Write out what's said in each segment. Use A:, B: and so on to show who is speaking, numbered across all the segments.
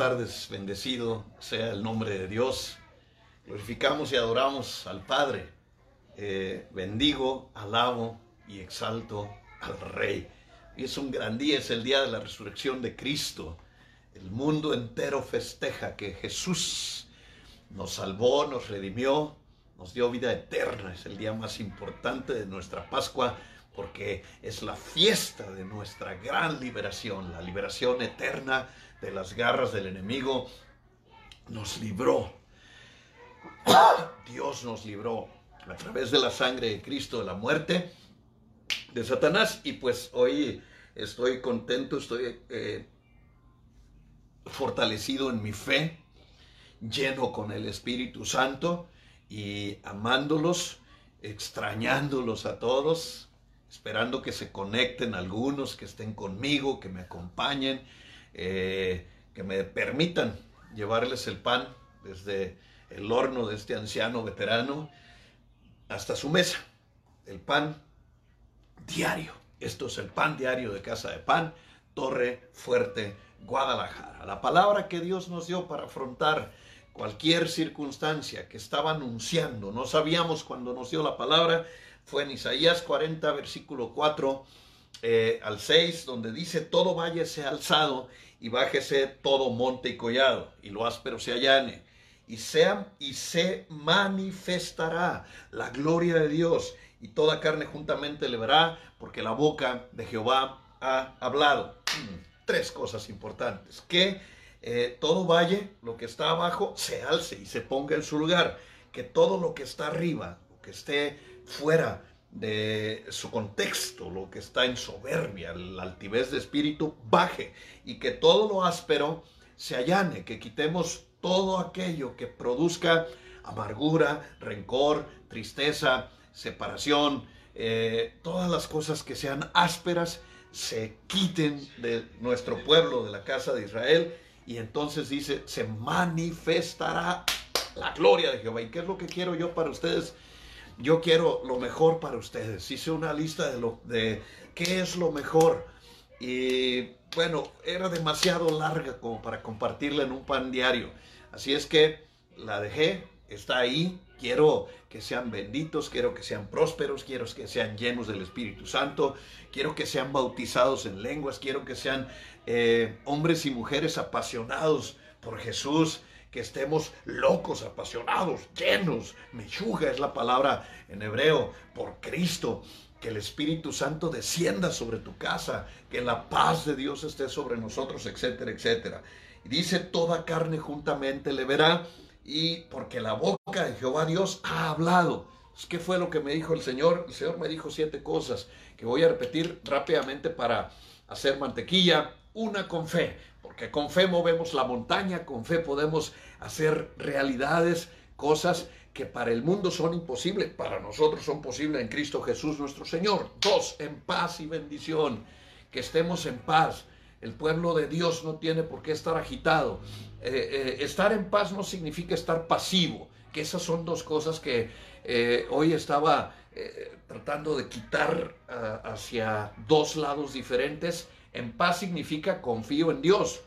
A: tardes, bendecido sea el nombre de Dios. Glorificamos y adoramos al Padre. Eh, bendigo, alabo y exalto al Rey. Y es un gran día, es el día de la resurrección de Cristo. El mundo entero festeja que Jesús nos salvó, nos redimió, nos dio vida eterna. Es el día más importante de nuestra Pascua porque es la fiesta de nuestra gran liberación, la liberación eterna de las garras del enemigo. Nos libró. Dios nos libró a través de la sangre de Cristo de la muerte de Satanás. Y pues hoy estoy contento, estoy eh, fortalecido en mi fe, lleno con el Espíritu Santo y amándolos, extrañándolos a todos, esperando que se conecten algunos, que estén conmigo, que me acompañen, eh, que me permitan llevarles el pan desde el horno de este anciano veterano hasta su mesa. El pan diario. Esto es el pan diario de Casa de Pan, Torre Fuerte, Guadalajara. La palabra que Dios nos dio para afrontar cualquier circunstancia que estaba anunciando. No sabíamos cuando nos dio la palabra fue en Isaías 40, versículo 4 eh, al 6, donde dice, todo valle sea alzado y bájese todo monte y collado, y lo áspero se allane, y, sea, y se manifestará la gloria de Dios, y toda carne juntamente le verá, porque la boca de Jehová ha hablado. Tres cosas importantes, que eh, todo valle, lo que está abajo, se alce y se ponga en su lugar, que todo lo que está arriba, lo que esté fuera de su contexto, lo que está en soberbia, la altivez de espíritu, baje y que todo lo áspero se allane, que quitemos todo aquello que produzca amargura, rencor, tristeza, separación, eh, todas las cosas que sean ásperas se quiten de nuestro pueblo, de la casa de Israel, y entonces dice, se manifestará la gloria de Jehová. ¿Y qué es lo que quiero yo para ustedes? Yo quiero lo mejor para ustedes. Hice una lista de, lo, de qué es lo mejor. Y bueno, era demasiado larga como para compartirla en un pan diario. Así es que la dejé, está ahí. Quiero que sean benditos, quiero que sean prósperos, quiero que sean llenos del Espíritu Santo, quiero que sean bautizados en lenguas, quiero que sean eh, hombres y mujeres apasionados por Jesús, que estemos locos, apasionados, llenos. Mechuga es la palabra en hebreo por Cristo. Que el Espíritu Santo descienda sobre tu casa, que la paz de Dios esté sobre nosotros, etcétera, etcétera. Y dice, toda carne juntamente le verá, y porque la boca de Jehová Dios ha hablado. ¿Qué fue lo que me dijo el Señor? El Señor me dijo siete cosas que voy a repetir rápidamente para hacer mantequilla. Una con fe, porque con fe movemos la montaña, con fe podemos hacer realidades, cosas que para el mundo son imposibles, para nosotros son posibles en Cristo Jesús nuestro Señor. Dos, en paz y bendición, que estemos en paz. El pueblo de Dios no tiene por qué estar agitado. Eh, eh, estar en paz no significa estar pasivo, que esas son dos cosas que eh, hoy estaba tratando de quitar ah, hacia dos lados diferentes. En paz significa confío en Dios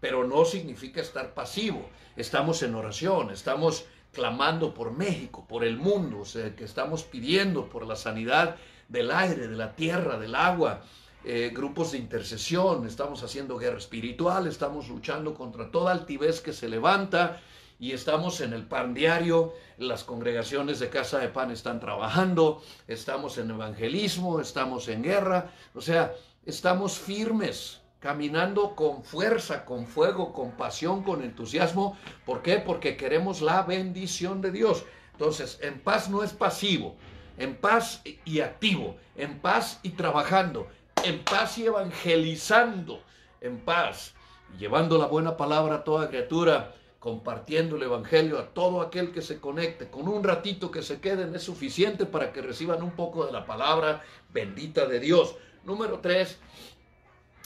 A: pero no significa estar pasivo. Estamos en oración, estamos clamando por México, por el mundo, que estamos pidiendo por la sanidad del aire, de la tierra, del agua, eh, grupos de intercesión, estamos haciendo guerra espiritual, estamos luchando contra toda altivez que se levanta y estamos en el pan diario, las congregaciones de Casa de Pan están trabajando, estamos en evangelismo, estamos en guerra, o sea, estamos firmes, caminando con fuerza, con fuego, con pasión, con entusiasmo. ¿Por qué? Porque queremos la bendición de Dios. Entonces, en paz no es pasivo, en paz y activo, en paz y trabajando, en paz y evangelizando, en paz, llevando la buena palabra a toda criatura, compartiendo el Evangelio a todo aquel que se conecte. Con un ratito que se queden es suficiente para que reciban un poco de la palabra bendita de Dios. Número tres,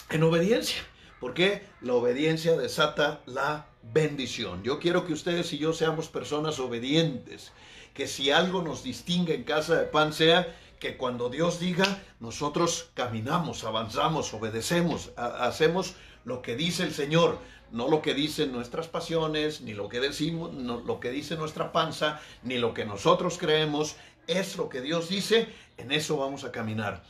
A: en obediencia. Porque la obediencia desata la bendición. Yo quiero que ustedes y yo seamos personas obedientes. Que si algo nos distingue en casa de pan sea que cuando Dios diga, nosotros caminamos, avanzamos, obedecemos, hacemos lo que dice el Señor, no lo que dicen nuestras pasiones, ni lo que decimos, no, lo que dice nuestra panza, ni lo que nosotros creemos, es lo que Dios dice, en eso vamos a caminar.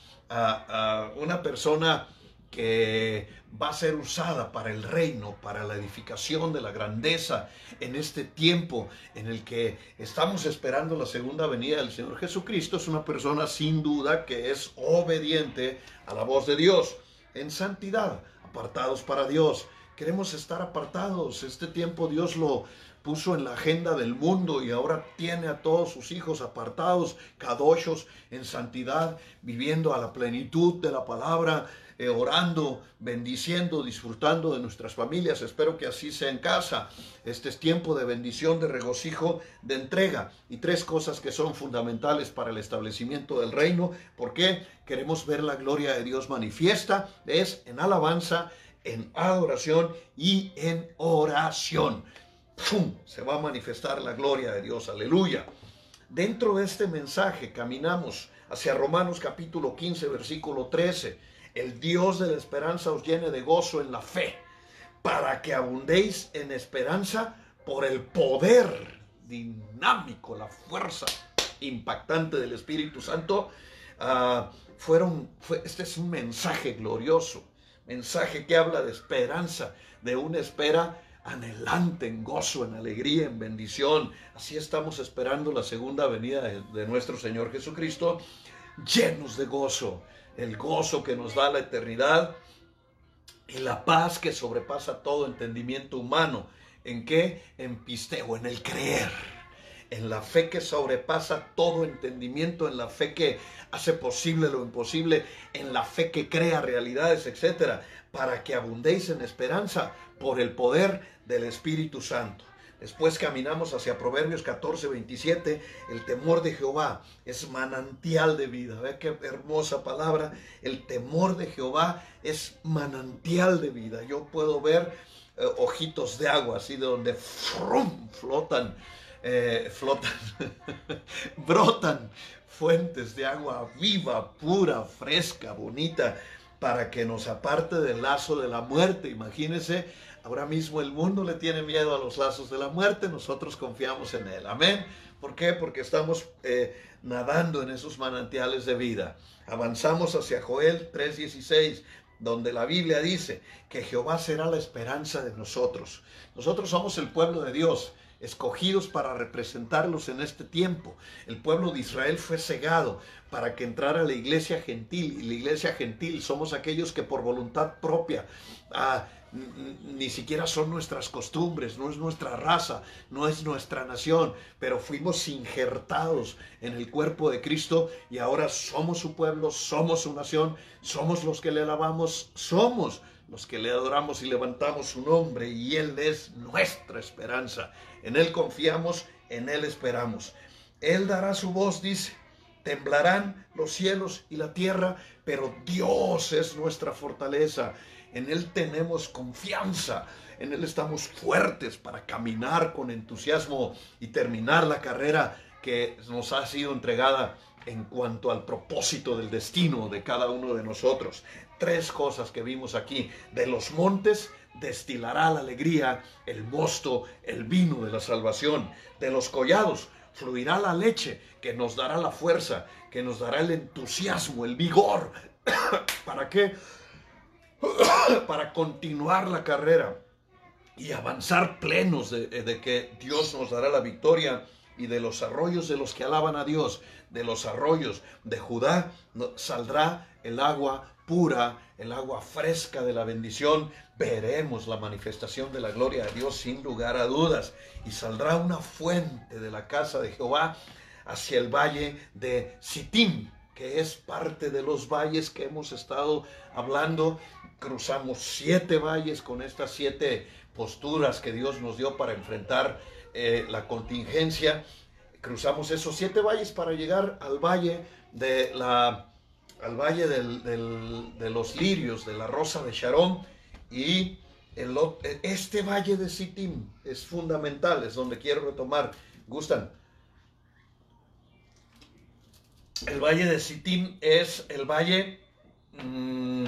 A: Una persona que va a ser usada para el reino, para la edificación de la grandeza en este tiempo en el que estamos esperando la segunda venida del Señor Jesucristo, es una persona sin duda que es obediente a la voz de Dios, en santidad, apartados para Dios. Queremos estar apartados. Este tiempo Dios lo puso en la agenda del mundo y ahora tiene a todos sus hijos apartados, cadochos, en santidad, viviendo a la plenitud de la palabra, eh, orando, bendiciendo, disfrutando de nuestras familias. Espero que así sea en casa. Este es tiempo de bendición, de regocijo, de entrega. Y tres cosas que son fundamentales para el establecimiento del reino. ¿Por qué? Queremos ver la gloria de Dios manifiesta. Es en alabanza, en adoración y en oración. Se va a manifestar la gloria de Dios. Aleluya. Dentro de este mensaje caminamos hacia Romanos capítulo 15, versículo 13. El Dios de la esperanza os llene de gozo en la fe, para que abundéis en esperanza por el poder dinámico, la fuerza impactante del Espíritu Santo. Ah, fueron, este es un mensaje glorioso, mensaje que habla de esperanza, de una espera anhelante, en gozo, en alegría, en bendición. Así estamos esperando la segunda venida de, nuestro Señor Jesucristo, llenos de gozo, el gozo que nos da la eternidad y la paz que sobrepasa todo entendimiento humano. ¿En qué? En pisteo, en el creer en la fe que sobrepasa todo entendimiento, en la fe que hace posible lo imposible, en la fe que crea realidades, etcétera, para que abundéis en esperanza por el poder del Espíritu Santo. Después caminamos hacia Proverbios 14, 27. El temor de Jehová es manantial de vida. Vea qué hermosa palabra. El temor de Jehová es manantial de vida. Yo puedo ver eh, ojitos de agua, así de donde flotan, eh, flotan, brotan fuentes de agua viva, pura, fresca, bonita, para que nos aparte del lazo de la muerte. Imagínense Ahora mismo el mundo le tiene miedo a los lazos de la muerte, nosotros confiamos en Él. Amén. ¿Por qué? Porque estamos eh, nadando en esos manantiales de vida. Avanzamos hacia Joel 3:16, donde la Biblia dice que Jehová será la esperanza de nosotros. Nosotros somos el pueblo de Dios escogidos para representarlos en este tiempo. El pueblo de Israel fue cegado para que entrara la iglesia gentil. Y la iglesia gentil somos aquellos que por voluntad propia ah, ni siquiera son nuestras costumbres, no es nuestra raza, no es nuestra nación, pero fuimos injertados en el cuerpo de Cristo y ahora somos su pueblo, somos su nación, somos los que le alabamos, somos los que le adoramos y levantamos su nombre y Él es nuestra esperanza. En Él confiamos, en Él esperamos. Él dará su voz, dice, temblarán los cielos y la tierra, pero Dios es nuestra fortaleza en Él tenemos confianza, en Él estamos fuertes para caminar con entusiasmo y terminar la carrera que nos ha sido entregada en cuanto al propósito del destino de cada uno de nosotros. Tres cosas que vimos aquí. De los montes destilará la alegría, el mosto, el vino de la salvación. De los collados fluirá la leche que nos dará la fuerza, que nos dará el entusiasmo, el vigor. ¿Para qué? para continuar la carrera y avanzar plenos de, que Dios nos dará la victoria y de los arroyos de los que alaban a Dios, de los arroyos de Judá, saldrá el agua pura, el agua fresca de la bendición. Veremos la manifestación de la gloria de Dios sin lugar a dudas. Y saldrá una fuente de la casa de Jehová hacia el valle de Sittim, que es parte de los valles que hemos estado hablando cruzamos siete valles con estas siete posturas que Dios nos dio para enfrentar eh, la contingencia. Cruzamos esos siete valles para llegar al valle de la al valle de los lirios, de la rosa de Sharon y este valle de Sittim es fundamental, es donde quiero retomar. ¿Gustan? El valle de Sittim es el valle mm,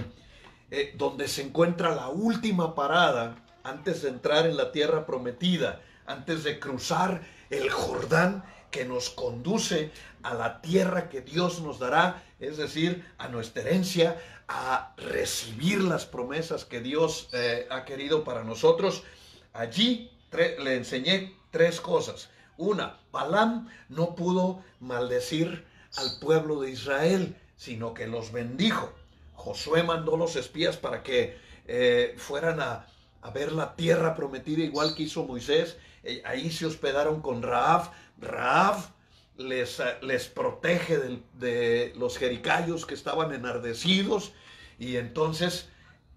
A: eh, donde se encuentra la última parada antes de entrar en la tierra prometida, antes de cruzar el Jordán que nos conduce a la tierra que Dios nos dará, es decir, a nuestra herencia, a recibir las promesas que Dios eh, ha querido para nosotros. Allí le enseñé tres cosas. Una, Balaam no pudo maldecir al pueblo de Israel, sino que los bendijo. Josué mandó los espías para que eh, fueran a, ver la tierra prometida, igual que hizo Moisés. Eh, ahí se hospedaron con Raab. Raab les, eh, les protege de, de los jericayos que estaban enardecidos. Y entonces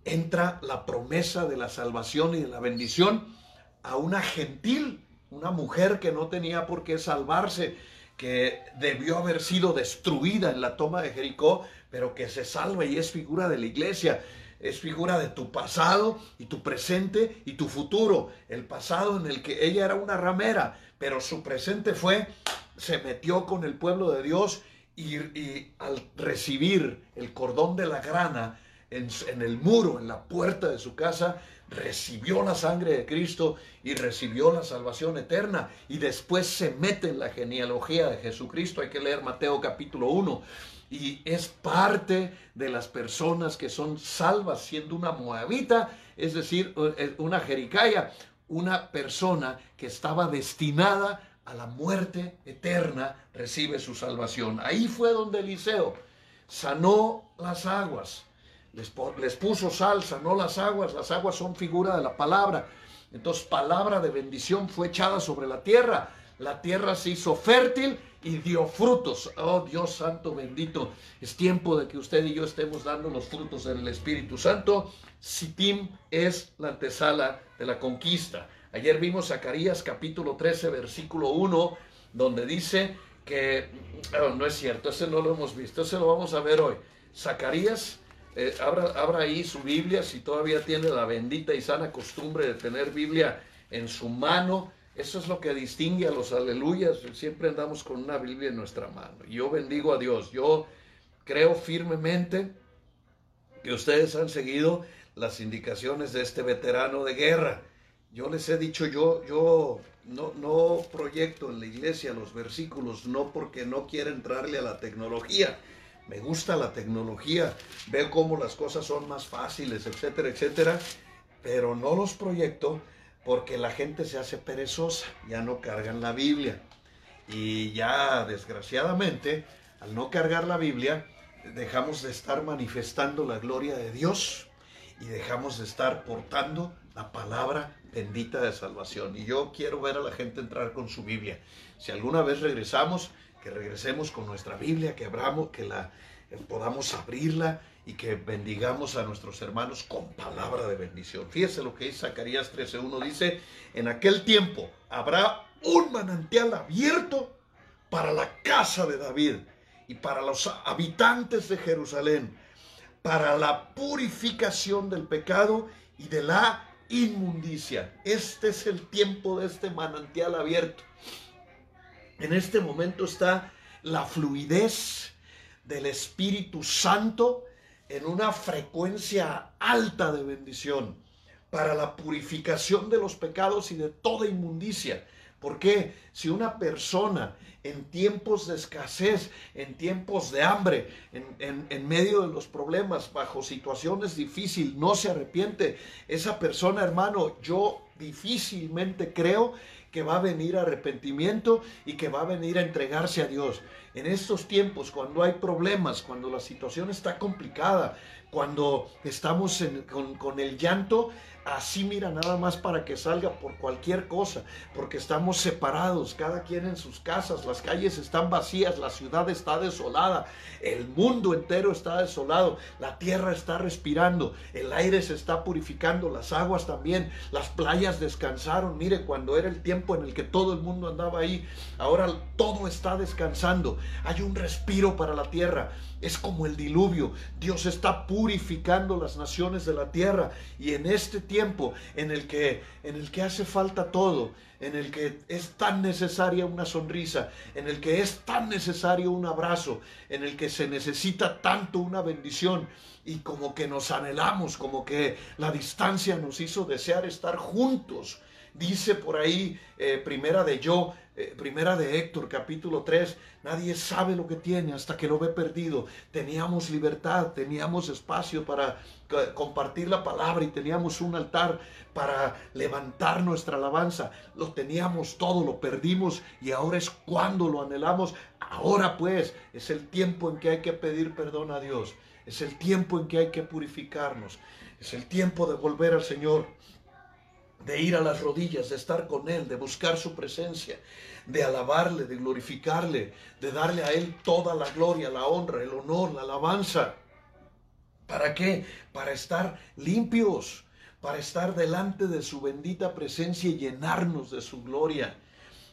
A: entra la promesa de la salvación y de la bendición a una gentil, una mujer que no tenía por qué salvarse que debió haber sido destruida en la toma de Jericó, pero que se salva y es figura de la iglesia. Es figura de tu pasado y tu presente y tu futuro. El pasado en el que ella era una ramera, pero su presente fue, se metió con el pueblo de Dios y, al recibir el cordón de la grana en, en el muro, en la puerta de su casa, recibió la sangre de Cristo y recibió la salvación eterna y después se mete en la genealogía de Jesucristo. Hay que leer Mateo capítulo 1 y es parte de las personas que son salvas siendo una moabita, es decir, eh, una jericaya, una persona que estaba destinada a la muerte eterna, recibe su salvación. Ahí fue donde Eliseo sanó las aguas les, puso salsa, no las aguas, las aguas son figura de la palabra. Entonces palabra de bendición fue echada sobre la tierra. La tierra se hizo fértil y dio frutos. Oh Dios Santo bendito, es tiempo de que usted y yo estemos dando los frutos del Espíritu Santo. Sitim es la antesala de la conquista. Ayer vimos Zacarías capítulo 13, versículo 1, donde dice que, oh, no es cierto, ese no lo hemos visto, ese lo vamos a ver hoy. Zacarías eh, abra, ahí su Biblia si todavía tiene la bendita y sana costumbre de tener Biblia en su mano. Eso es lo que distingue a los aleluyas. Siempre andamos con una Biblia en nuestra mano. Yo bendigo a Dios. Yo creo firmemente que ustedes han seguido las indicaciones de este veterano de guerra. Yo les he dicho, yo, yo no, no proyecto en la iglesia los versículos, no porque no quiera entrarle a la tecnología, me gusta la tecnología, veo cómo las cosas son más fáciles, etcétera, etcétera, pero no los proyecto porque la gente se hace perezosa, ya no cargan la Biblia. Y ya desgraciadamente, al no cargar la Biblia, dejamos de estar manifestando la gloria de Dios y dejamos de estar portando la palabra bendita de salvación. Y yo quiero ver a la gente entrar con su Biblia. Si alguna vez regresamos, que regresemos con nuestra Biblia, que abramos, que la eh, podamos abrirla y que bendigamos a nuestros hermanos con palabra de bendición. Fíjese lo que dice Zacarías 13:1 dice, "En aquel tiempo habrá un manantial abierto para la casa de David y para los habitantes de Jerusalén, para la purificación del pecado y de la inmundicia. Este es el tiempo de este manantial abierto. En este momento está la fluidez del Espíritu Santo en una frecuencia alta de bendición para la purificación de los pecados y de toda inmundicia. Porque si una persona en tiempos de escasez, en tiempos de hambre, en, en, medio de los problemas, bajo situaciones difíciles, no se arrepiente, esa persona, hermano, yo difícilmente creo que va a venir arrepentimiento y que va a venir a entregarse a Dios. En estos tiempos, cuando hay problemas, cuando la situación está complicada, cuando estamos con, el llanto, así mira nada más para que salga por cualquier cosa, porque estamos separados, cada quien en sus casas, las calles están vacías, la ciudad está desolada, el mundo entero está desolado, la tierra está respirando, el aire se está purificando, las aguas también, las playas descansaron, mire, cuando era el tiempo en el que todo el mundo andaba ahí. Ahora todo está descansando. Hay un respiro para la tierra. Es como el diluvio. Dios está purificando las naciones de la tierra. Y en este tiempo en el que, en el que hace falta todo, en el que es tan necesaria una sonrisa, en el que es tan necesario un abrazo, en el que se necesita tanto una bendición y como que nos anhelamos, como que la distancia nos hizo desear estar juntos. Dice por ahí, eh, primera de yo, eh, primera de Héctor, capítulo 3, nadie sabe lo que tiene hasta que lo ve perdido. Teníamos libertad, teníamos espacio para compartir la palabra y teníamos un altar para levantar nuestra alabanza. Lo teníamos todo, lo perdimos y ahora es cuando lo anhelamos. Ahora pues es el tiempo en que hay que pedir perdón a Dios. Es el tiempo en que hay que purificarnos. Es el tiempo de volver al Señor de ir a las rodillas, de estar con Él, de buscar su presencia, de alabarle, de glorificarle, de darle a Él toda la gloria, la honra, el honor, la alabanza. ¿Para qué? Para estar limpios, para estar delante de su bendita presencia y llenarnos de su gloria.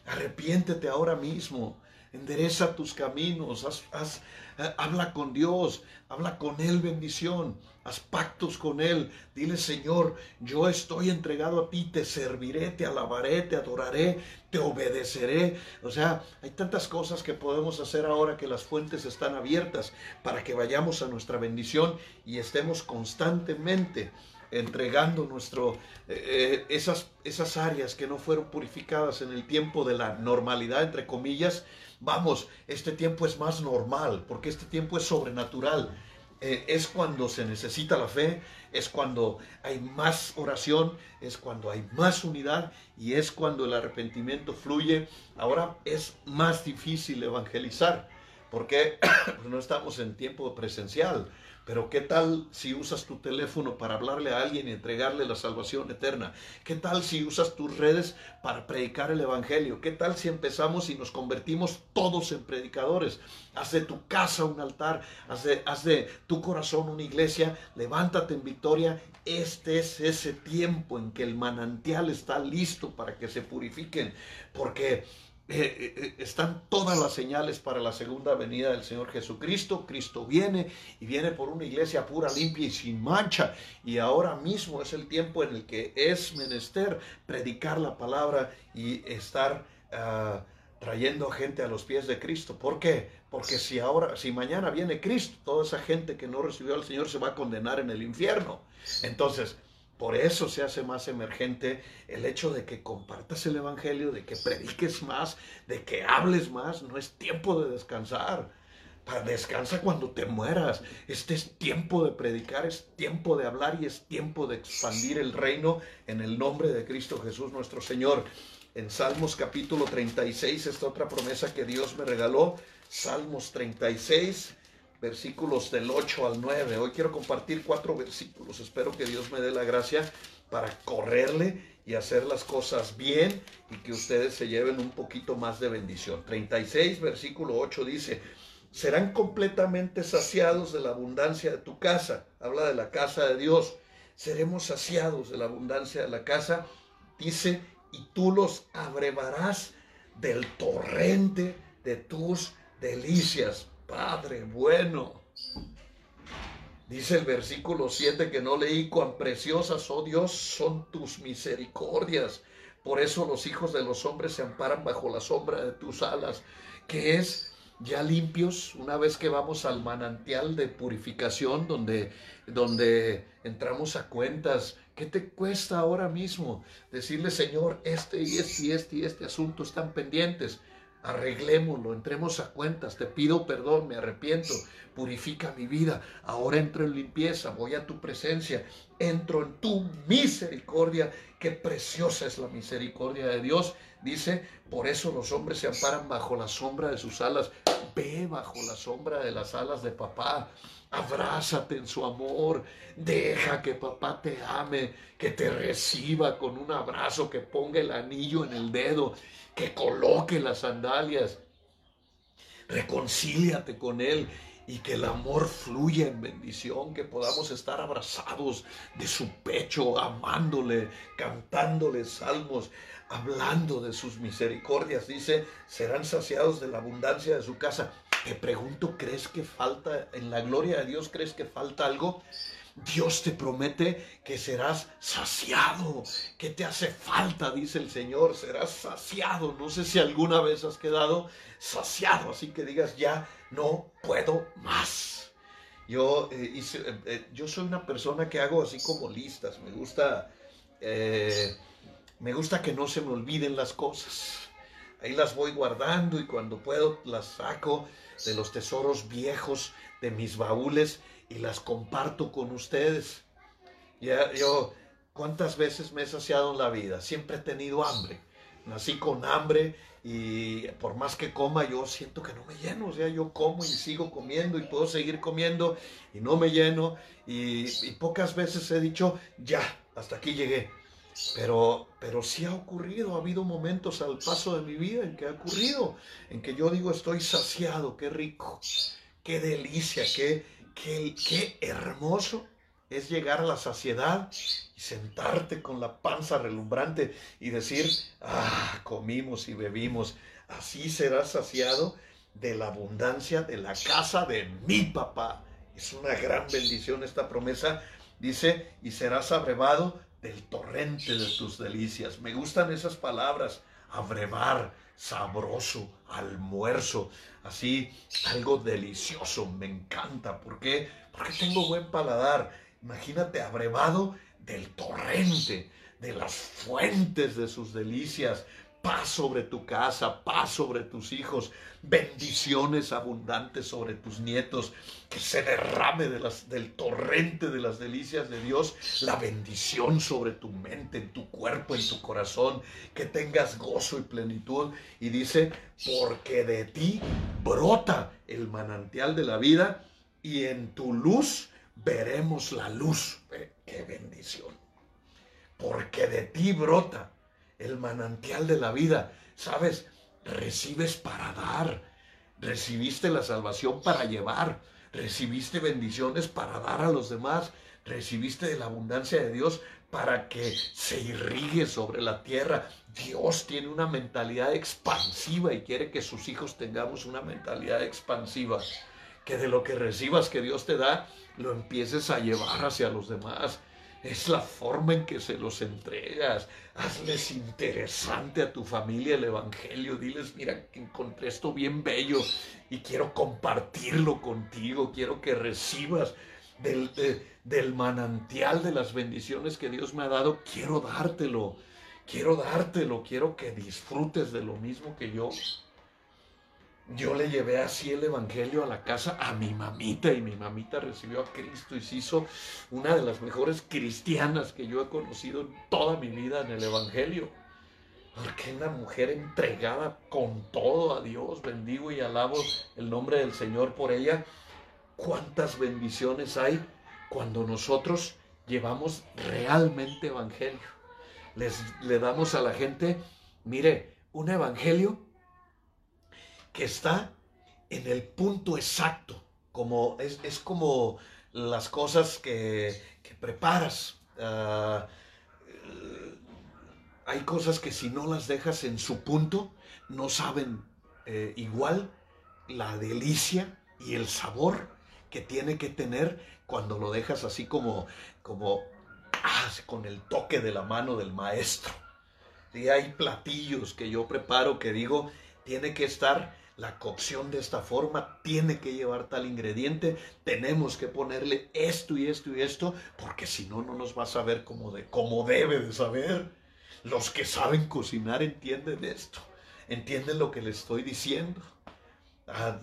A: Arrepiéntete ahora mismo, endereza tus caminos, haz, eh, habla con Dios, habla con Él bendición, haz pactos con Él, dile Señor, yo estoy entregado a ti, te serviré, te alabaré, te adoraré, te obedeceré. O sea, hay tantas cosas que podemos hacer ahora que las fuentes están abiertas para que vayamos a nuestra bendición y estemos constantemente entregando nuestro, eh, eh, esas, esas áreas que no fueron purificadas en el tiempo de la normalidad, entre comillas, vamos, este tiempo es más normal, porque este tiempo es sobrenatural. Eh, es cuando se necesita la fe, es cuando hay más oración, es cuando hay más unidad y es cuando el arrepentimiento fluye. Ahora es más difícil evangelizar porque no estamos en tiempo presencial. Pero ¿qué tal si usas tu teléfono para hablarle a alguien y entregarle la salvación eterna? ¿Qué tal si usas tus redes para predicar el Evangelio? ¿Qué tal si empezamos y nos convertimos todos en predicadores? Haz de tu casa un altar, haz de, haz de tu corazón una iglesia, levántate en victoria. Este es ese tiempo en que el manantial está listo para que se purifiquen, porque eh, eh, eh, están todas las señales para la segunda venida del Señor Jesucristo. Cristo viene y viene por una iglesia pura, limpia y sin mancha. Y ahora mismo es el tiempo en el que es menester predicar la palabra y estar ah, trayendo gente a los pies de Cristo. ¿Por qué? Porque si ahora, si mañana viene Cristo, toda esa gente que no recibió al Señor se va a condenar en el infierno. Entonces, por eso se hace más emergente el hecho de que compartas el Evangelio, de que prediques más, de que hables más. No es tiempo de descansar. Descansa cuando te mueras. Este es tiempo de predicar, es tiempo de hablar y es tiempo de expandir el reino en el nombre de Cristo Jesús nuestro Señor. En Salmos capítulo 36, esta otra promesa que Dios me regaló. Salmos 36 versículos del 8 al 9. Hoy quiero compartir cuatro versículos. Espero que Dios me dé la gracia para correrle y hacer las cosas bien y que ustedes se lleven un poquito más de bendición. 36, versículo 8 dice, serán completamente saciados de la abundancia de tu casa. Habla de la casa de Dios. Seremos saciados de la abundancia de la casa. Dice, y tú los abrevarás del torrente de tus delicias. Padre bueno. Dice el versículo 7 que no leí cuán preciosas, oh Dios, son tus misericordias. Por eso los hijos de los hombres se amparan bajo la sombra de tus alas, que es ya limpios una vez que vamos al manantial de purificación donde, donde entramos a cuentas. ¿Qué te cuesta ahora mismo decirle, Señor, este y este y este y este asunto están pendientes? Arreglémoslo, entremos a cuentas, te pido perdón, me arrepiento, purifica mi vida, ahora entro en limpieza, voy a tu presencia, entro en tu misericordia, qué preciosa es la misericordia de Dios. Dice, por eso los hombres se amparan bajo la sombra de sus alas, ve bajo la sombra de las alas de papá, abrázate en su amor, deja que papá te ame, que te reciba con un abrazo, que ponga el anillo en el dedo que coloque las sandalias. Reconcíliate con Él y que el amor fluya en bendición, que podamos estar abrazados de su pecho, amándole, cantándole salmos, hablando de sus misericordias. Dice, serán saciados de la abundancia de su casa. Te pregunto, ¿crees que falta, en la gloria de Dios, crees que falta algo? Dios te promete que serás saciado, que te hace falta, dice el Señor, serás saciado. No sé si alguna vez has quedado saciado, así que digas, ya no puedo más. Yo, eh, eh, eh, yo soy una persona que hago así como listas, me gusta, me gusta que no se me olviden las cosas. Ahí las voy guardando y cuando puedo las saco de los tesoros viejos de mis baúles y las comparto con ustedes. Ya, yo, ¿cuántas veces me he saciado en la vida? Siempre he tenido hambre. Nací con hambre y por más que coma yo siento que no me lleno. O sea, yo como y sigo comiendo y puedo seguir comiendo y no me lleno. Y, pocas veces he dicho, ya, hasta aquí llegué. Pero, pero sí ha ocurrido, ha habido momentos al paso de mi vida en que ha ocurrido, en que yo digo, estoy saciado, qué rico, qué delicia, qué, qué, hermoso es llegar a la saciedad y sentarte con la panza relumbrante y decir, ah, comimos y bebimos. Así serás saciado de la abundancia de la casa de mi papá. Es una gran bendición esta promesa. Dice, y serás abrevado del torrente de tus delicias. Me gustan esas palabras, abrevar, sabroso, almuerzo, así, algo delicioso, me encanta. ¿Por qué? Porque tengo buen paladar. Imagínate abrevado del torrente, de las fuentes de sus delicias, paz sobre tu casa, paz sobre tus hijos, bendiciones abundantes sobre tus nietos, que se derrame del torrente de las delicias de Dios, la bendición sobre tu mente, en tu cuerpo, en tu corazón, que tengas gozo y plenitud. Y dice, porque de ti brota el manantial de la vida y en tu luz veremos la luz. ¡Qué bendición! Porque de ti brota el manantial de la vida. ¿Sabes? Recibes para dar. Recibiste la salvación para llevar. Recibiste bendiciones para dar a los demás. Recibiste de la abundancia de Dios para que se irrigue sobre la tierra. Dios tiene una mentalidad expansiva y quiere que sus hijos tengamos una mentalidad expansiva. Que de lo que recibas que Dios te da, lo empieces a llevar hacia los demás es la forma en que se los entregas. Hazles interesante a tu familia el Evangelio. Diles, mira, encontré esto bien bello y quiero compartirlo contigo. Quiero que recibas del, del manantial de las bendiciones que Dios me ha dado. Quiero dártelo. Quiero dártelo. Quiero que disfrutes de lo mismo que yo. Yo le llevé así el Evangelio a la casa a mi mamita y mi mamita recibió a Cristo y se hizo una de las mejores cristianas que yo he conocido en toda mi vida en el Evangelio. Porque una mujer entregada con todo a Dios, bendigo y alabo el nombre del Señor por ella. ¿Cuántas bendiciones hay cuando nosotros llevamos realmente Evangelio? Les, le damos a la gente, mire, un Evangelio que está en el punto exacto, como es, como las cosas que, preparas. Ah, hay cosas que si no las dejas en su punto, no saben eh, igual la delicia y el sabor que tiene que tener cuando lo dejas así como, como ah, con el toque de la mano del maestro. Y hay platillos que yo preparo que digo, tiene que estar la cocción de esta forma tiene que llevar tal ingrediente, tenemos que ponerle esto y esto y esto, porque si no, no nos va a saber como, de, como debe de saber. Los que saben cocinar entienden esto, entienden lo que les estoy diciendo. Ah,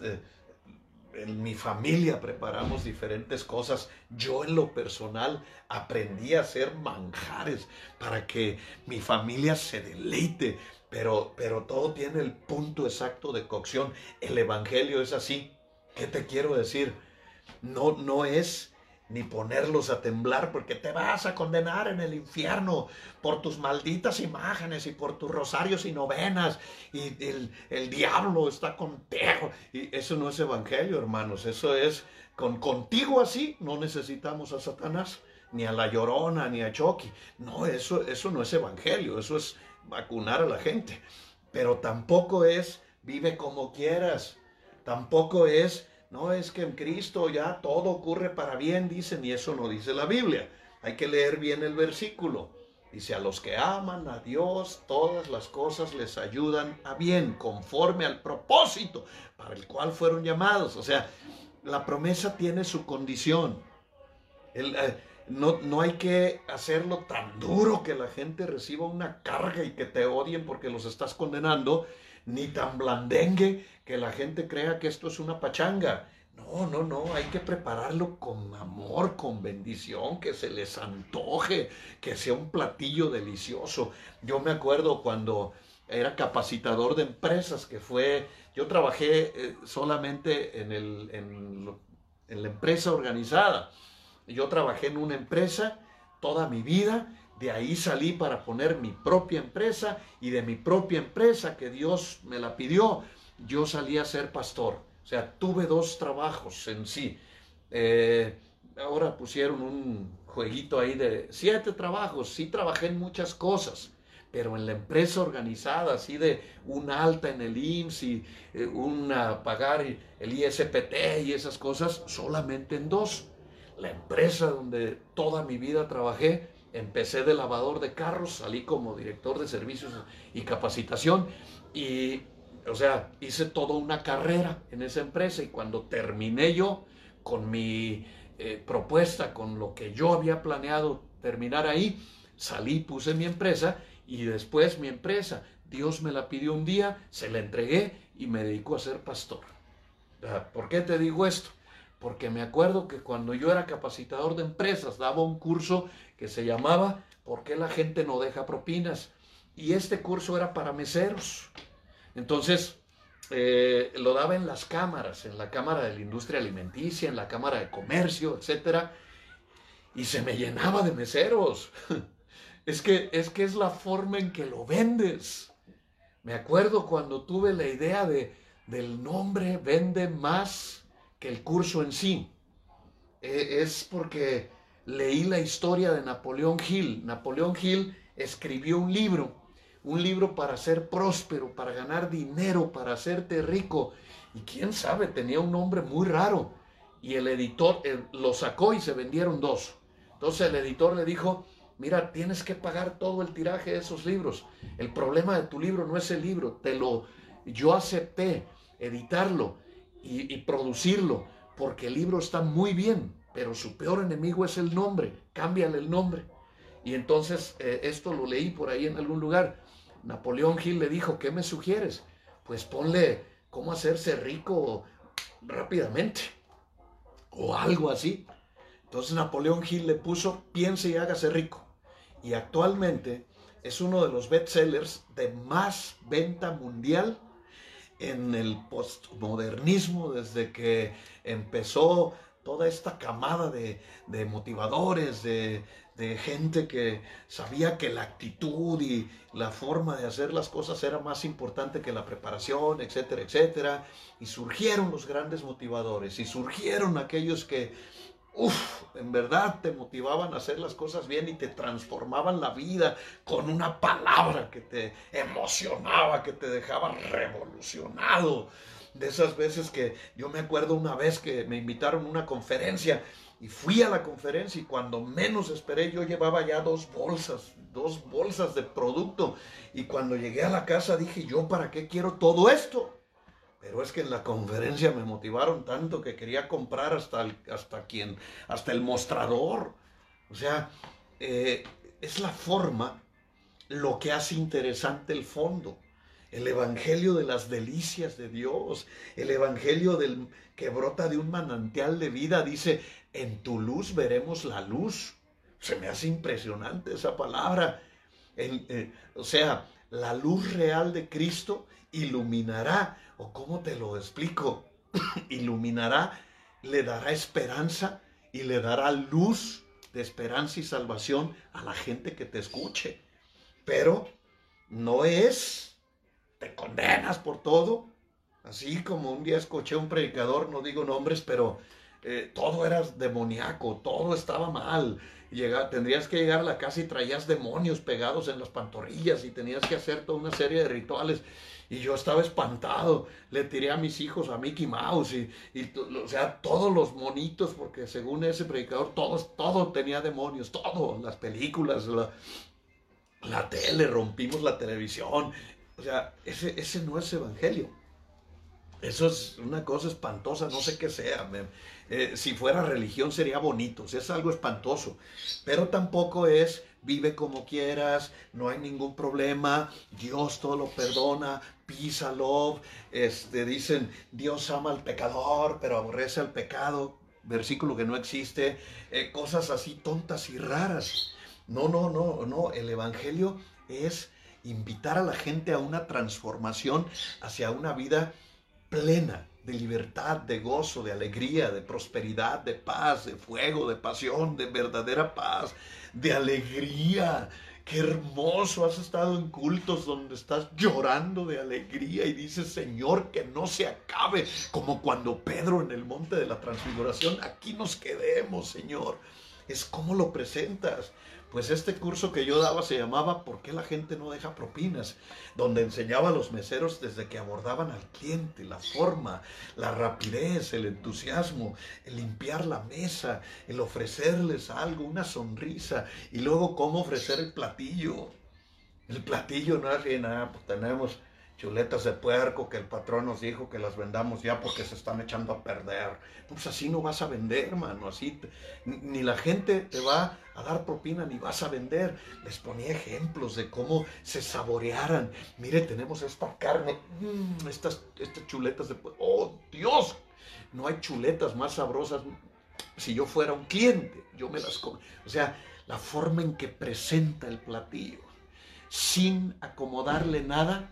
A: en mi familia preparamos diferentes cosas. Yo en lo personal aprendí a hacer manjares para que mi familia se deleite pero, pero todo tiene el punto exacto de cocción. El Evangelio es así. ¿Qué te quiero decir? No, no es ni ponerlos a temblar, porque te vas a condenar en el infierno por tus malditas imágenes y por tus rosarios y novenas, y el, diablo está contigo. Y eso no es evangelio, hermanos, eso es con contigo así, no necesitamos a Satanás, ni a la llorona, ni a Chucky. No, eso, eso no es evangelio, eso es vacunar a la gente. Pero tampoco es vive como quieras, tampoco es no es que en Cristo ya todo ocurre para bien, dicen, y eso no dice la Biblia. Hay que leer bien el versículo. Dice, a los que aman a Dios, todas las cosas les ayudan a bien, conforme al propósito para el cual fueron llamados. O sea, la promesa tiene su condición. Eh, no, no, hay que hacerlo tan duro que la gente reciba una carga y que te odien porque los estás condenando, ni tan blandengue que la gente crea que esto es una pachanga. No, no, no, hay que prepararlo con amor, con bendición, que se les antoje, que sea un platillo delicioso. Yo me acuerdo cuando era capacitador de empresas, que fue, yo trabajé eh, solamente en, el, en, en la empresa organizada. Yo trabajé en una empresa toda mi vida, de ahí salí para poner mi propia empresa y de mi propia empresa que Dios me la pidió, yo salí a ser pastor. O sea, tuve dos trabajos en sí. Eh, ahora pusieron un jueguito ahí de siete trabajos. Sí trabajé en muchas cosas, pero en la empresa organizada, así de una alta en el IMSS y eh, una pagar el ISPT y esas cosas, solamente en dos. La empresa donde toda mi vida trabajé, empecé de lavador de carros, salí como director de servicios y capacitación y o sea, hice toda una carrera en esa empresa y cuando terminé yo con mi eh, propuesta, con lo que yo había planeado terminar ahí, salí, puse mi empresa y después mi empresa, Dios me la pidió un día, se la entregué y me dedicó a ser pastor. ¿Por qué te digo esto? Porque me acuerdo que cuando yo era capacitador de empresas, daba un curso que se llamaba ¿Por qué la gente no deja propinas? Y este curso era para meseros. Entonces, eh, lo daba en las cámaras, en la Cámara de la Industria Alimenticia, en la Cámara de Comercio, etc. Y se me llenaba de meseros. Es que, es que es la forma en que lo vendes. Me acuerdo cuando tuve la idea de, del nombre vende más que el curso en sí. E, es porque leí la historia de Napoleón Hill. Napoleón Hill escribió un libro un libro para ser próspero, para ganar dinero, para hacerte rico. Y quién sabe, tenía un nombre muy raro. Y el editor eh, lo sacó y se vendieron dos. Entonces el editor le dijo, mira, tienes que pagar todo el tiraje de esos libros. El problema de tu libro no es el libro, te lo, yo acepté editarlo y, producirlo, porque el libro está muy bien, pero su peor enemigo es el nombre, cámbiale el nombre. Y entonces eh, esto lo leí por ahí en algún lugar. Napoleón Hill le dijo, ¿qué me sugieres? Pues ponle cómo hacerse rico rápidamente o algo así. Entonces Napoleón Hill le puso, piense y hágase rico. Y actualmente es uno de los bestsellers de más venta mundial en el postmodernismo desde que empezó toda esta camada de, motivadores, de, de gente que sabía que la actitud y la forma de hacer las cosas era más importante que la preparación, etcétera, etcétera. Y surgieron los grandes motivadores y surgieron aquellos que, uff, en verdad te motivaban a hacer las cosas bien y te transformaban la vida con una palabra que te emocionaba, que te dejaba revolucionado. De esas veces que yo me acuerdo una vez que me invitaron a una conferencia y fui a la conferencia y cuando menos esperé yo llevaba ya dos bolsas, dos bolsas de producto. Y cuando llegué a la casa dije, yo para qué quiero todo esto. Pero es que en la conferencia me motivaron tanto que quería comprar hasta, el, hasta, quien, hasta el mostrador. O sea, eh, es la forma lo que hace interesante el fondo el evangelio de las delicias de Dios, el evangelio del que brota de un manantial de vida, dice, en tu luz veremos la luz. Se me hace impresionante esa palabra. Eh, o sea, la luz real de Cristo iluminará, o cómo te lo explico, iluminará, le dará esperanza y le dará luz de esperanza y salvación a la gente que te escuche. Pero no es, te condenas por todo. Así como un día escuché un predicador, no digo nombres, pero eh, todo era demoníaco, todo estaba mal. Llega, tendrías que llegar a la casa y traías demonios pegados en las pantorrillas y tenías que hacer toda una serie de rituales. Y yo estaba espantado. Le tiré a mis hijos a Mickey Mouse y, o sea, todos los monitos, porque según ese predicador, todos, todo tenía demonios, todo, las películas, la, tele, rompimos la televisión. O sea, ese, ese no es evangelio. Eso es una cosa espantosa, no sé qué sea. Eh, si fuera religión sería bonito, es algo espantoso. Pero tampoco es vive como quieras, no hay ningún problema, Dios todo lo perdona, peace love. Este, dicen, Dios ama al pecador, pero aborrece al pecado. Versículo que no existe, eh, cosas así tontas y raras. No, no, no, no. El Evangelio es invitar a la gente a una transformación hacia una vida plena de libertad, de gozo, de alegría, de prosperidad, de paz, de fuego, de pasión, de verdadera paz, de alegría. Qué hermoso, has estado en cultos donde estás llorando de alegría y dices, Señor, que no se acabe, como cuando Pedro en el monte de la transfiguración, aquí nos quedemos, Señor. Es como lo presentas. Pues este curso que yo daba se llamaba ¿Por qué la gente no deja propinas? Donde enseñaba a los meseros desde que abordaban al cliente, la forma, la rapidez, el entusiasmo, el limpiar la mesa, el ofrecerles algo, una sonrisa y luego cómo ofrecer el platillo. El platillo no es nada, pues tenemos chuletas de puerco que el patrón nos dijo que las vendamos ya porque se están echando a perder. Pues así no vas a vender, hermano, así ni la gente te va a dar propina ni vas a vender. Les ponía ejemplos de cómo se saborearan. Mire, tenemos esta carne, mm, estas, estas chuletas de puerco. ¡Oh, Dios! No hay chuletas más sabrosas. Si yo fuera un cliente, yo me las como. O sea, la forma en que presenta el platillo, sin acomodarle nada,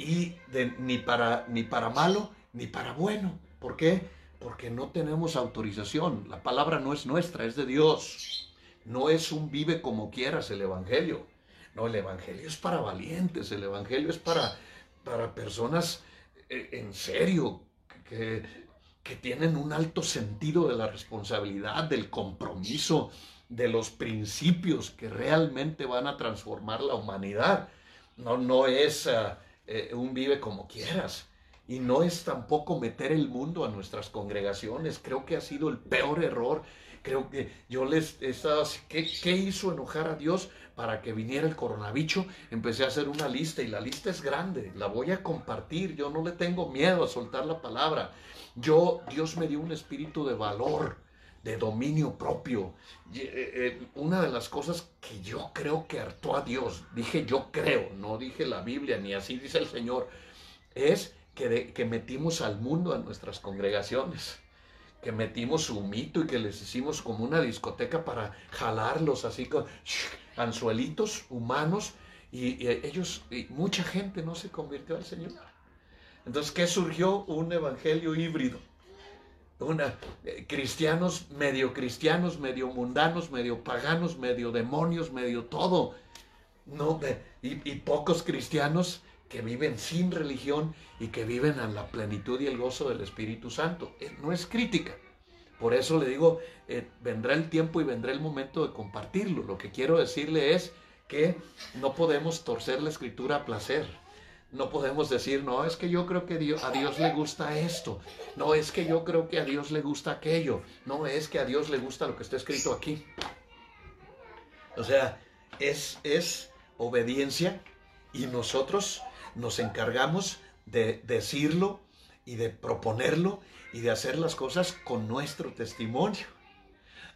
A: y ni, para, ni para malo ni para bueno. ¿Por qué? Porque no tenemos autorización. La palabra no es nuestra, es de Dios. No es un vive como quieras el Evangelio. No, el Evangelio es para valientes, el Evangelio es para, para personas eh, en serio, que, que tienen un alto sentido de la responsabilidad, del compromiso, de los principios que realmente van a transformar la humanidad. No, no es... Ah, eh, un vive como quieras. Y no es tampoco meter el mundo a nuestras congregaciones. Creo que ha sido el peor error. Creo que yo les estaba, ¿qué, ¿qué hizo enojar a Dios para que viniera el coronavirus? Empecé a hacer una lista y la lista es grande. La voy a compartir. Yo no le tengo miedo a soltar la palabra. Yo, Dios me dio un espíritu de valor de dominio propio. Eh, eh, una de las cosas que yo creo que hartó a Dios, dije yo creo, no dije la Biblia, ni así dice el Señor, es que, que metimos al mundo a nuestras congregaciones, que metimos su mito y que les hicimos como una discoteca para jalarlos así con anzuelitos humanos y, y ellos, y mucha gente no se convirtió al Señor. Entonces, ¿qué surgió? Un evangelio híbrido una, eh, cristianos, medio cristianos, medio mundanos, medio paganos, medio demonios, medio todo. No, y, pocos cristianos que viven sin religión y que viven en la plenitud y el gozo del Espíritu Santo. Eh, no es crítica. Por eso le digo, eh, vendrá el tiempo y vendrá el momento de compartirlo. Lo que quiero decirle es que no podemos torcer la escritura a placer. No podemos decir, no, es que yo creo que a Dios le gusta esto. No, es que yo creo que a Dios le gusta aquello. No, es que a Dios le gusta lo que está escrito aquí. O sea, es, es obediencia y nosotros nos encargamos de decirlo y de proponerlo y de hacer las cosas con nuestro testimonio.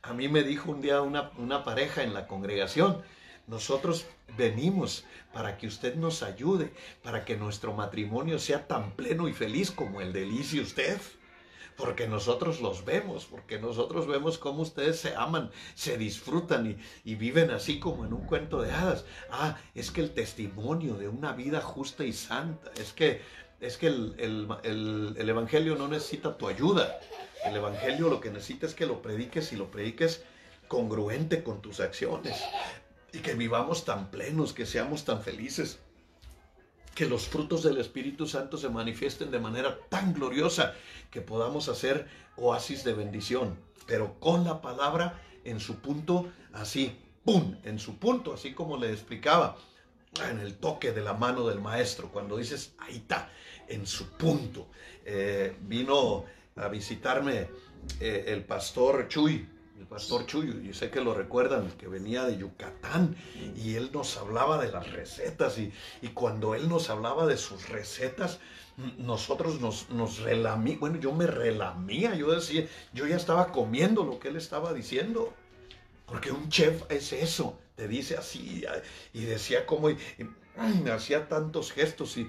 A: A mí me dijo un día una, una pareja en la congregación, nosotros venimos para que usted nos ayude, para que nuestro matrimonio sea tan pleno y feliz como el de usted. Porque nosotros los vemos, porque nosotros vemos cómo ustedes se aman, se disfrutan y, y viven así como en un cuento de hadas. Ah, es que el testimonio de una vida justa y santa, es que es que el, el, Evangelio no necesita tu ayuda. El Evangelio lo que necesita es que lo prediques y lo prediques congruente con tus acciones. Y que vivamos tan plenos, que seamos tan felices. Que los frutos del Espíritu Santo se manifiesten de manera tan gloriosa que podamos hacer oasis de bendición. Pero con la palabra en su punto así, ¡pum! En su punto, así como le explicaba en el toque de la mano del maestro, cuando dices, ahí está, en su punto. Eh, vino a visitarme eh, el pastor Chuy, el pastor Chuy, y sé que lo recuerdan, que venía de Yucatán, y él nos hablaba de las recetas, y, cuando él nos hablaba de sus recetas, nosotros nos, nos relamí, bueno, yo me relamía, yo decía, yo ya estaba comiendo lo que él estaba diciendo, porque un chef es eso, te dice así, y decía como, hacía tantos gestos y,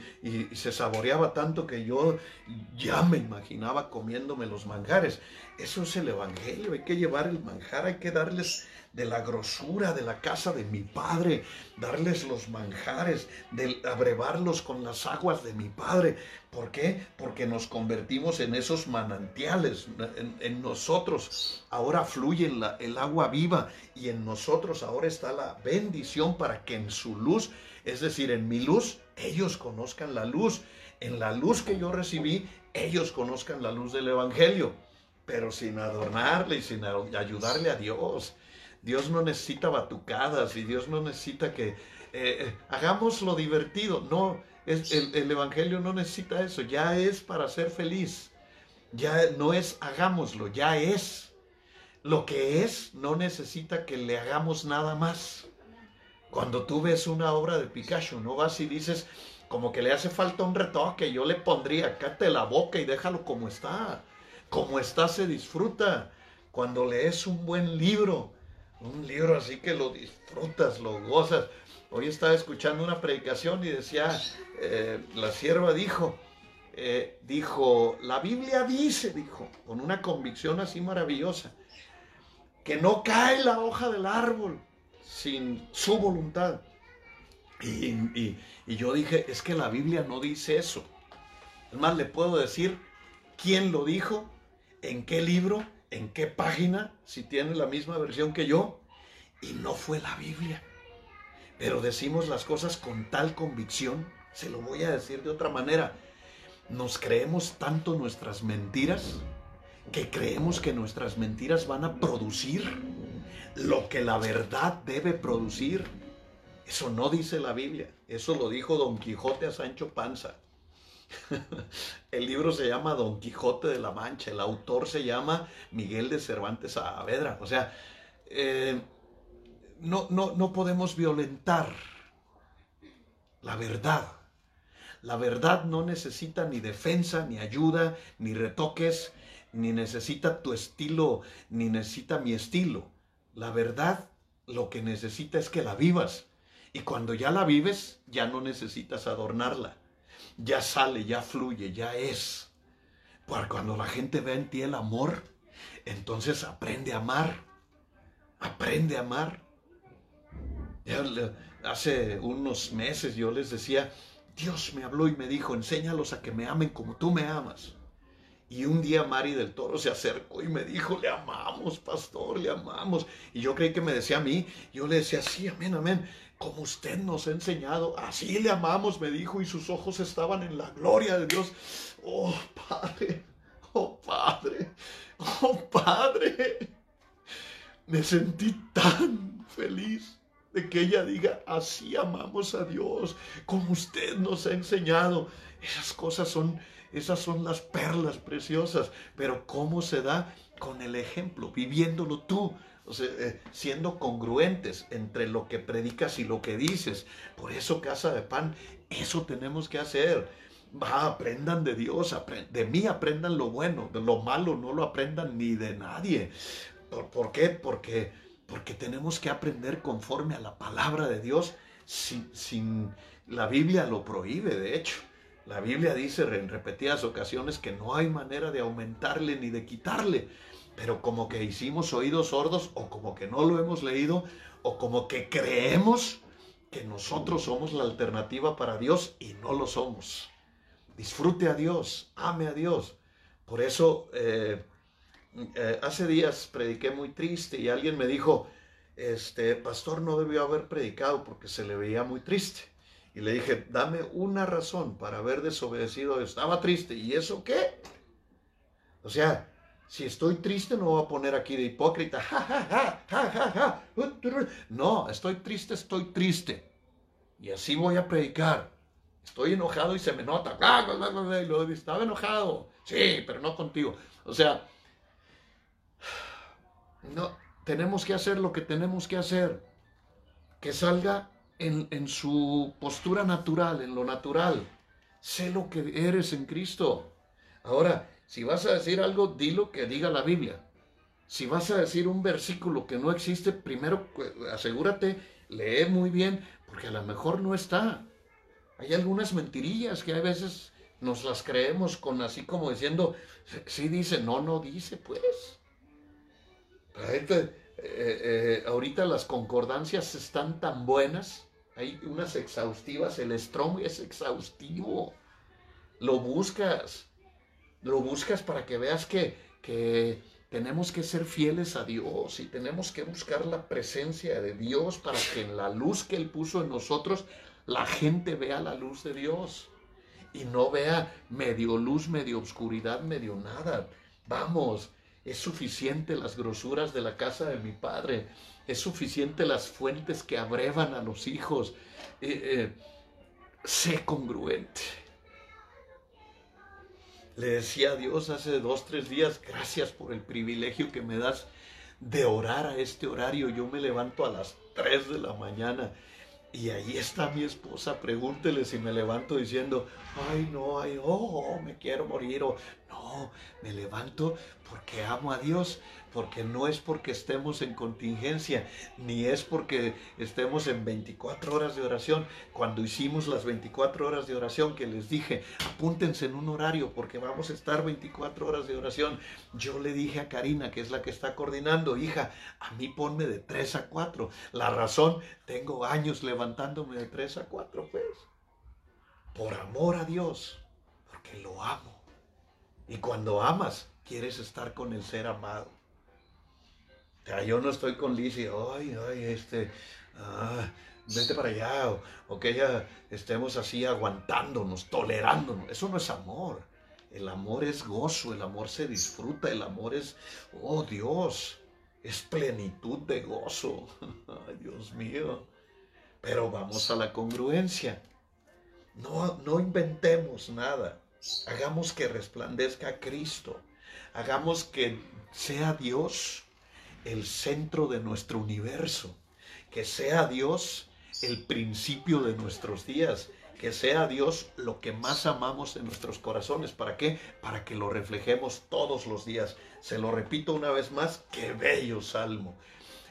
A: se saboreaba tanto que yo ya me imaginaba comiéndome los manjares. Eso es el Evangelio, hay que llevar el manjar, hay que darles de la grosura de la casa de mi Padre, darles los manjares, de abrevarlos con las aguas de mi Padre. ¿Por qué? Porque nos convertimos en esos manantiales. En, nosotros ahora fluye el agua viva y en nosotros ahora está la bendición para que en su luz es decir, en mi luz, ellos conozcan la luz. En la luz que yo recibí, ellos conozcan la luz del Evangelio. Pero sin adornarle y sin ayudarle a Dios. Dios no necesita batucadas y Dios no necesita que eh, eh, hagamos lo divertido. No, es, el, el Evangelio no necesita eso. Ya es para ser feliz. Ya no es hagámoslo, ya es. Lo que es no necesita que le hagamos nada más. Cuando tú ves una obra de Picasso, no vas y dices, como que le hace falta un retoque, yo le pondría, cáte la boca y déjalo como está. Como está se disfruta. Cuando lees un buen libro, un libro así que lo disfrutas, lo gozas. Hoy estaba escuchando una predicación y decía, eh, la sierva dijo, eh, dijo, la Biblia dice, dijo, con una convicción así maravillosa, que no cae la hoja del árbol sin su voluntad. Y, yo dije, es que la Biblia no dice eso. Es más, le puedo decir quién lo dijo, en qué libro, en qué página, si tiene la misma versión que yo. Y no fue la Biblia. Pero decimos las cosas con tal convicción, se lo voy a decir de otra manera. Nos creemos tanto nuestras mentiras que creemos que nuestras mentiras van a producir lo que la verdad debe producir. Eso no dice la Biblia, eso lo dijo Don Quijote a Sancho Panza. El libro se llama Don Quijote de la Mancha, el autor se llama Miguel de Cervantes Saavedra. O sea, eh, no, no, no podemos violentar la verdad. La verdad no necesita ni defensa, ni ayuda, ni retoques, ni necesita tu estilo, ni necesita mi estilo. La verdad lo que necesita es que la vivas. Y cuando ya la vives, ya no necesitas adornarla. Ya sale, ya fluye, ya es. Porque cuando la gente ve en ti el amor, entonces aprende a amar. Aprende a amar. hace unos meses yo les decía, Dios me habló y me dijo, enséñalos a que me amen como tú me amas. Y un día Mari del Toro se acercó y me dijo, le amamos, pastor, le amamos. Y yo creí que me decía a mí, yo le decía, sí, amén, amén, como usted nos ha enseñado, así le amamos, me dijo, y sus ojos estaban en la gloria de Dios. Oh, Padre, oh, Padre, oh, Padre. Me sentí tan feliz de que ella diga, así amamos a Dios, como usted nos ha enseñado. Esas cosas son esas son las perlas preciosas. Pero ¿cómo se da? Con el ejemplo, viviéndolo tú. O sea, eh, siendo congruentes entre lo que predicas y lo que dices. Por eso, casa de pan, eso tenemos que hacer. Va, aprendan de Dios, de mí aprendan lo bueno, de lo malo no lo aprendan ni de nadie. ¿Por, qué? Porque, porque tenemos que aprender conforme a la palabra de Dios. Sin, sin, la Biblia lo prohíbe, de hecho. La Biblia dice en repetidas ocasiones que no hay manera de aumentarle ni de quitarle, pero como que hicimos oídos sordos o como que no lo hemos leído o como que creemos que nosotros somos la alternativa para Dios y no lo somos. disfrute a Dios, ame a Dios. Por eso, eh, eh, hace días prediqué muy triste y alguien me dijo, este pastor no debió haber predicado porque se le veía muy triste. Y le dije, dame una razón para haber desobedecido. Estaba triste. ¿Y eso qué? O sea, si estoy triste no voy a poner aquí de hipócrita. no, estoy triste, estoy triste. Y así voy a predicar. Estoy enojado y se me nota. Y lo estaba enojado. Sí, pero no contigo. O sea, no, tenemos que hacer lo que tenemos que hacer. Que salga en, en su postura natural, en lo natural. Sé lo que eres en Cristo. Ahora, si vas a decir algo, dilo que diga la Biblia. Si vas a decir un versículo que no existe, primero asegúrate, lee muy bien, porque a lo mejor no está. Hay algunas mentirillas que a veces nos las creemos con así como diciendo, sí dice, no, no dice, pues. Eh, eh, ahorita las concordancias están tan buenas, hay unas exhaustivas, el Strong es exhaustivo, lo buscas, lo buscas para que veas que, que tenemos que ser fieles a Dios y tenemos que buscar la presencia de Dios para que en la luz que Él puso en nosotros, la gente vea la luz de Dios y no vea medio luz, medio oscuridad, medio nada. Vamos, es suficiente las grosuras de la casa de mi padre. Es suficiente las fuentes que abrevan a los hijos. Eh, eh, sé congruente. Le decía a Dios hace dos, tres días, gracias por el privilegio que me das de orar a este horario. Yo me levanto a las tres de la mañana y ahí está mi esposa, pregúntele si me levanto diciendo, ay no, ay, oh, me quiero morir, o no, me levanto porque amo a Dios, porque no es porque estemos en contingencia, ni es porque estemos en 24 horas de oración. Cuando hicimos las 24 horas de oración que les dije, apúntense en un horario porque vamos a estar 24 horas de oración, yo le dije a Karina, que es la que está coordinando, hija, a mí ponme de 3 a 4. La razón, tengo años levantándome de 3 a 4, pues, por amor a Dios, porque lo amo. Y cuando amas, quieres estar con el ser amado. O yo no estoy con Lizzie, ay, ay, este, ah, vete para allá, o, que ella estemos así aguantándonos, tolerándonos. Eso no es amor. El amor es gozo, el amor se disfruta, el amor es, oh Dios, es plenitud de gozo. Ay, Dios mío. Pero vamos a la congruencia. No, no inventemos nada. Hagamos que resplandezca Cristo. Hagamos que sea Dios el centro de nuestro universo. Que sea Dios el principio de nuestros días. Que sea Dios lo que más amamos en nuestros corazones. ¿Para qué? Para que lo reflejemos todos los días. Se lo repito una vez más, qué bello salmo.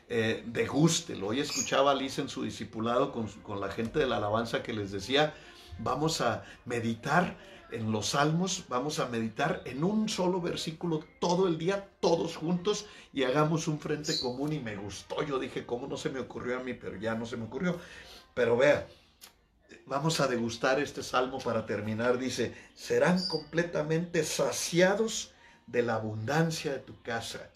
A: Eh, degústelo. Hoy escuchaba a Liz en su discipulado con, con la gente de la alabanza que les decía, vamos a meditar en los salmos, vamos a meditar en un solo versículo todo el día, todos juntos, y hagamos un frente común. Y me gustó, yo dije, ¿cómo no se me ocurrió a mí? Pero ya no se me ocurrió. Pero vea, vamos a degustar este salmo para terminar. Dice, serán completamente saciados de la abundancia de tu casa,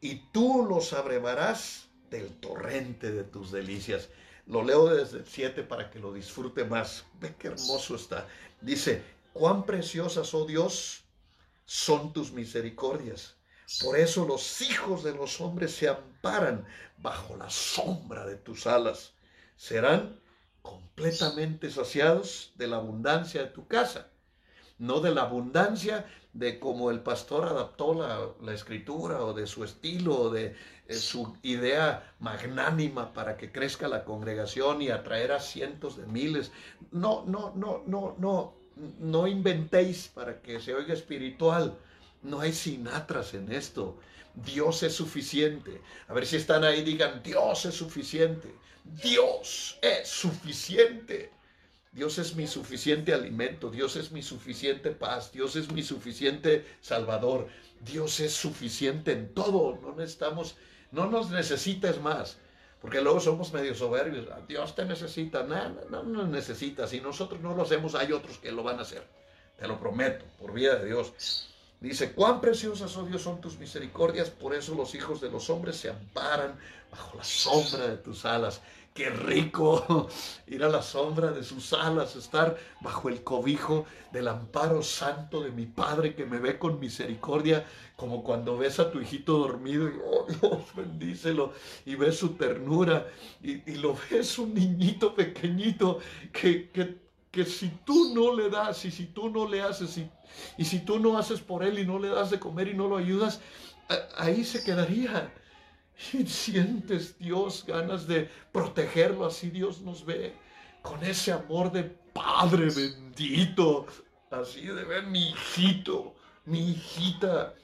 A: y tú los abrevarás del torrente de tus delicias. Lo leo desde el 7 para que lo disfrute más. Ve qué hermoso está. Dice, cuán preciosas, oh Dios, son tus misericordias. Por eso los hijos de los hombres se amparan bajo la sombra de tus alas. Serán completamente saciados de la abundancia de tu casa, no de la abundancia de cómo el pastor adaptó la, escritura o de su estilo o de eh, su idea magnánima para que crezca la congregación y atraer a cientos de miles. No, no, no, no, no no inventéis para que se oiga espiritual. No hay sinatras en esto. Dios es suficiente. A ver si están ahí, digan, Dios es suficiente. Dios es suficiente. Dios es mi suficiente alimento, Dios es mi suficiente paz, Dios es mi suficiente salvador, Dios es suficiente en todo, no necesitamos, no nos necesites más. Porque luego somos medio soberbios. Dios te necesita. No, no, no necesita. Si nosotros no lo hacemos, hay otros que lo van a hacer. te lo prometo, por vida de Dios. Dice, cuán preciosas, oh Dios, son tus misericordias, por eso los hijos de los hombres se amparan bajo la sombra de tus alas. Qué rico ir a la sombra de sus alas, estar bajo el cobijo del amparo santo de mi Padre que me ve con misericordia, como cuando ves a tu hijito dormido y, oh Dios, bendícelo, y ves su ternura, y, lo ves un niñito pequeñito que, que, que, si tú no le das, y si tú no le haces, y, y si tú no haces por él y no le das de comer y no lo ayudas, ahí se quedaría sientes Dios ganas de protegerlo, así Dios nos ve con ese amor de Padre bendito, así de ver mi hijito, mi hijita.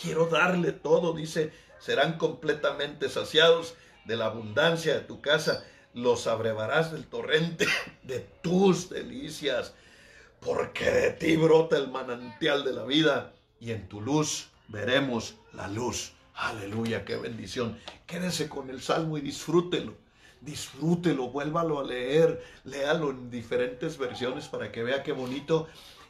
A: Quiero darle todo, dice, serán completamente saciados de la abundancia de tu casa, los abrevarás del torrente de tus delicias, porque de ti brota el manantial de la vida y en tu luz veremos la luz Aleluya, qué bendición. Quédese con el salmo y disfrútelo. Disfrútelo, vuélvalo a leer, léalo en diferentes versiones para que vea qué bonito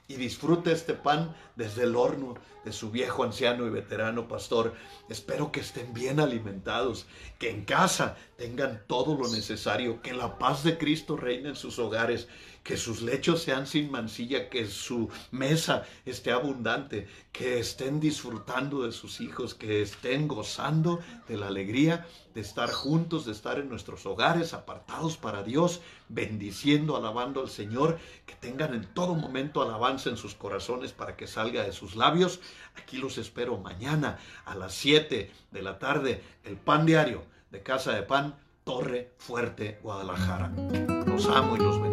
A: y disfrute este pan desde el horno de su viejo anciano y veterano pastor. Espero que estén bien alimentados, que en casa tengan todo lo necesario, que la paz de Cristo reine en sus hogares, que sus lechos sean sin mancilla, que su mesa esté abundante, que estén disfrutando de sus hijos, que estén gozando de la alegría de estar juntos, de estar en nuestros hogares apartados para Dios, bendiciendo, alabando al Señor, que tengan en todo momento alabanza en sus corazones para que salga de sus labios. Aquí los espero mañana a las 7 de la tarde, el pan diario de Casa de Pan, Torre Fuerte, Guadalajara. Los amo y los bendigo.